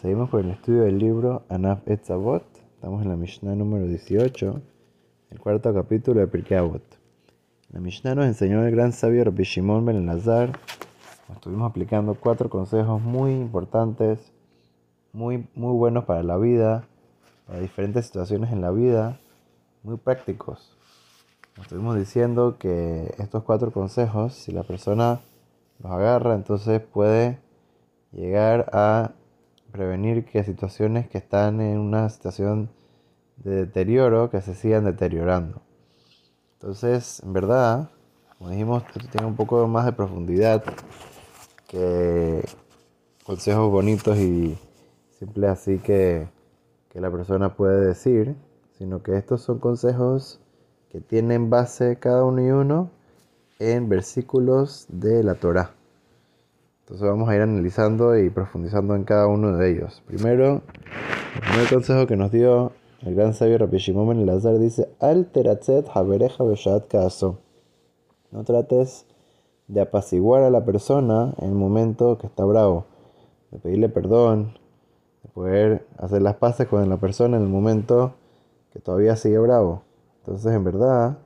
Seguimos con el estudio del libro Anaf Etzavot. Estamos en la Mishnah número 18, el cuarto capítulo de Pirkei Avot. La Mishnah nos enseñó el gran sabio Rabbi Shimon ben Elazar. Estuvimos aplicando cuatro consejos muy importantes, muy, muy buenos para la vida, para diferentes situaciones en la vida, muy prácticos. Estuvimos diciendo que estos cuatro consejos, si la persona los agarra, entonces puede llegar a prevenir que situaciones que están en una situación de deterioro, que se sigan deteriorando. Entonces, en verdad, como dijimos, tiene un poco más de profundidad que consejos bonitos y simples así que, que la persona puede decir, sino que estos son consejos que tienen base cada uno y uno en versículos de la Torah. Entonces vamos a ir analizando y profundizando en cada uno de ellos. Primero, el primer consejo que nos dio el gran sabio Rabbi Shimon el Azar dice, Al habereja kaso. No trates de apaciguar a la persona en el momento que está bravo, de pedirle perdón, de poder hacer las paces con la persona en el momento que todavía sigue bravo. Entonces, en verdad,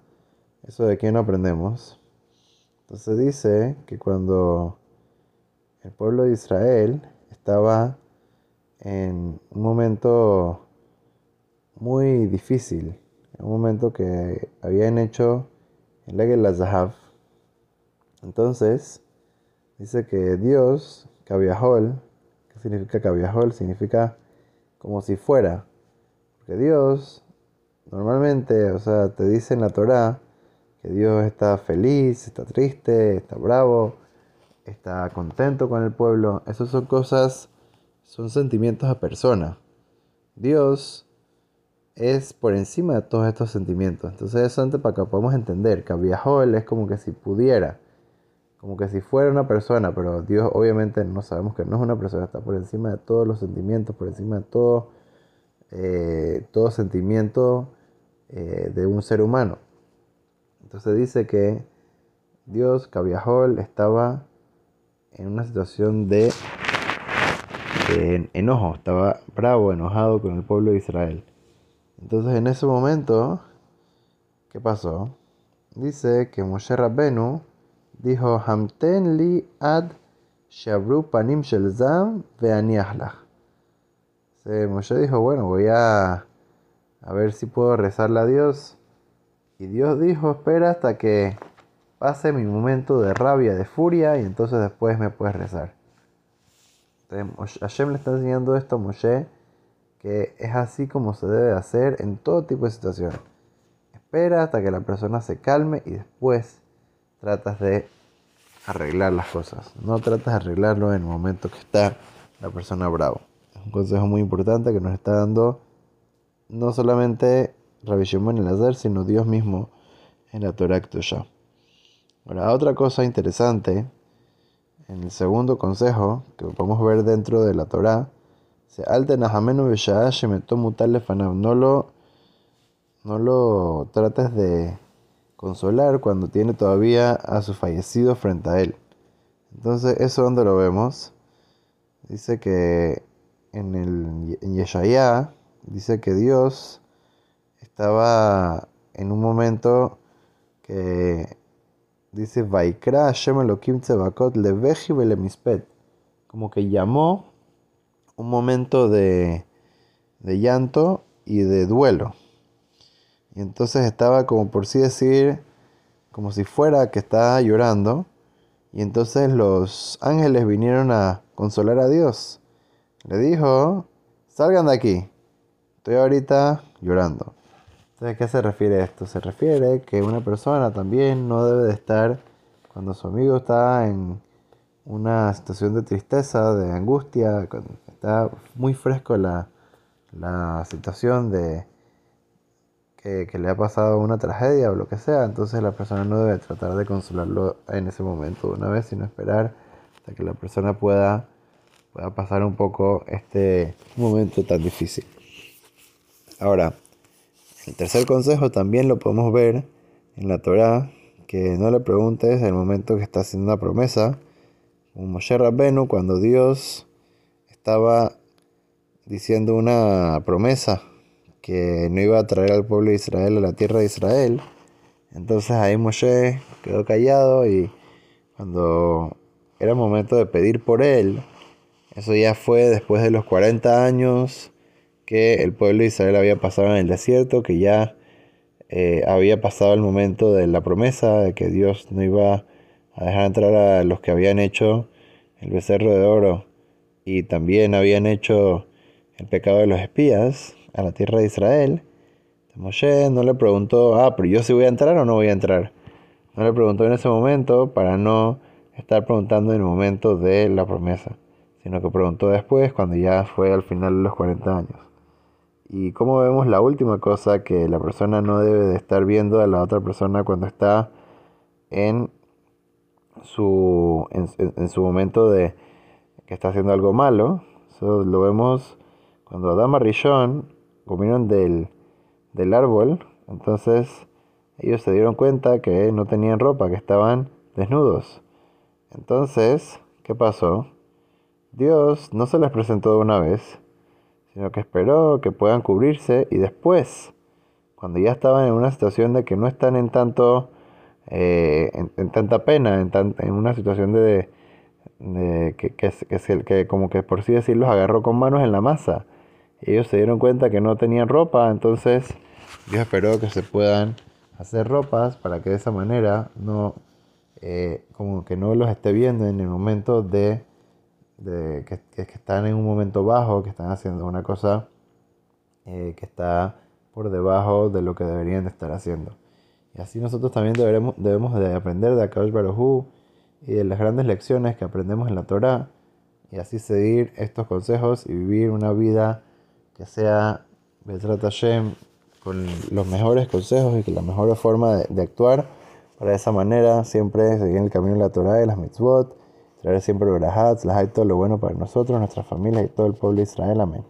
eso de quién no aprendemos. Entonces dice que cuando el pueblo de Israel estaba en un momento muy difícil, en un momento que habían hecho el Egel Zahav. Entonces, dice que Dios, Kaviahol, ¿qué significa Kaviahol? Significa como si fuera. Porque Dios, normalmente, o sea, te dice en la Torah que Dios está feliz, está triste, está bravo, está contento con el pueblo. Esas son cosas, son sentimientos a persona. Dios es por encima de todos estos sentimientos. Entonces eso antes para que podamos entender él es como que si pudiera, como que si fuera una persona, pero Dios obviamente no sabemos que no es una persona, está por encima de todos los sentimientos, por encima de todo, eh, sentimiento eh, de un ser humano. Entonces dice que Dios, Cabiajol, estaba en una situación de, enojo, estaba bravo, enojado con el pueblo de Israel. Entonces en ese momento, ¿qué pasó? Dice que Moshe Rabbenu dijo, Hamten li ad shabru panim shel zam Moshe dijo, bueno, voy a, a ver si puedo rezarle a Dios. Y Dios dijo, espera hasta que pase mi momento de rabia, de furia, y entonces después me puedes rezar. Entonces, Hashem le está enseñando esto a Moshe, que es así como se debe hacer en todo tipo de situaciones. Espera hasta que la persona se calme y después tratas de arreglar las cosas. No tratas de arreglarlo en el momento que está la persona bravo. Es un consejo muy importante que nos está dando no solamente Rabbi Shimon el Azar, sino Dios mismo en la Torah Kedoshah. Ahora, otra cosa interesante, en el segundo consejo que podemos ver dentro de la Torah, no lo, no lo trates de consolar cuando tiene todavía a su fallecido frente a él. Entonces, ¿eso donde lo vemos? Dice que en el en dice que Dios estaba en un momento que Dice, Vaikra Hashem Elohim Tzevakot Leveji Belemispet. Como que llamó un momento de, de llanto y de duelo. Y entonces estaba como por sí decir, como si fuera que estaba llorando. Y entonces los ángeles vinieron a consolar a Dios. Le dijo, salgan de aquí. Estoy ahorita llorando. ¿A qué se refiere esto? Se refiere que una persona también no debe de estar cuando su amigo está en una situación de tristeza, de angustia, cuando está muy fresco la, situación de que, le ha pasado una tragedia o lo que sea, entonces la persona no debe tratar de consolarlo en ese momento de una vez, sino esperar hasta que la persona pueda, pueda pasar un poco este momento tan difícil. Ahora, el tercer consejo también lo podemos ver en la Torá, que no le preguntes el momento que está haciendo una promesa, como Moshe Rabbenu cuando Dios estaba diciendo una promesa que no iba a traer al pueblo de Israel a la tierra de Israel. Entonces ahí Moshe quedó callado y cuando era momento de pedir por él, eso ya fue después de los 40 años que el pueblo de Israel había pasado en el desierto, que ya eh, había pasado el momento de la promesa de que Dios no iba a dejar entrar a los que habían hecho el becerro de oro y también habían hecho el pecado de los espías a la tierra de Israel. Moshe no le preguntó, ah, pero yo sí voy a entrar o no voy a entrar. No le preguntó en ese momento para no estar preguntando en el momento de la promesa, sino que preguntó después cuando ya fue al final de los 40 años. Y como vemos la última cosa que la persona no debe de estar viendo a la otra persona cuando está en su, en, su momento de que está haciendo algo malo. Eso lo vemos cuando Adama Rishon comieron del, del árbol. Entonces ellos se dieron cuenta que no tenían ropa, que estaban desnudos. Entonces, ¿qué pasó? Dios no se les presentó de una vez, sino que esperó que puedan cubrirse y después, cuando ya estaban en una situación de que no están en tanto, eh, en, tanta pena, en, en una situación de, que, que, que, que, como que por así decirlo, agarró con manos en la masa. Ellos se dieron cuenta que no tenían ropa, entonces Dios esperó que se puedan hacer ropas para que de esa manera no, eh, como que no los esté viendo en el momento de de, que, que, están en un momento bajo, que están haciendo una cosa eh, que está por debajo de lo que deberían de estar haciendo. Y así nosotros también deberemos, debemos de aprender de Akadosh Baruj y de las grandes lecciones que aprendemos en la Torah y así seguir estos consejos y vivir una vida que sea Betrat Hashem con los mejores consejos y con la mejor forma de, de actuar para esa manera siempre seguir el camino de la Torah y las mitzvot Traer siempre las hay todo lo bueno para nosotros, nuestras familias y todo el pueblo de Israel. Amén.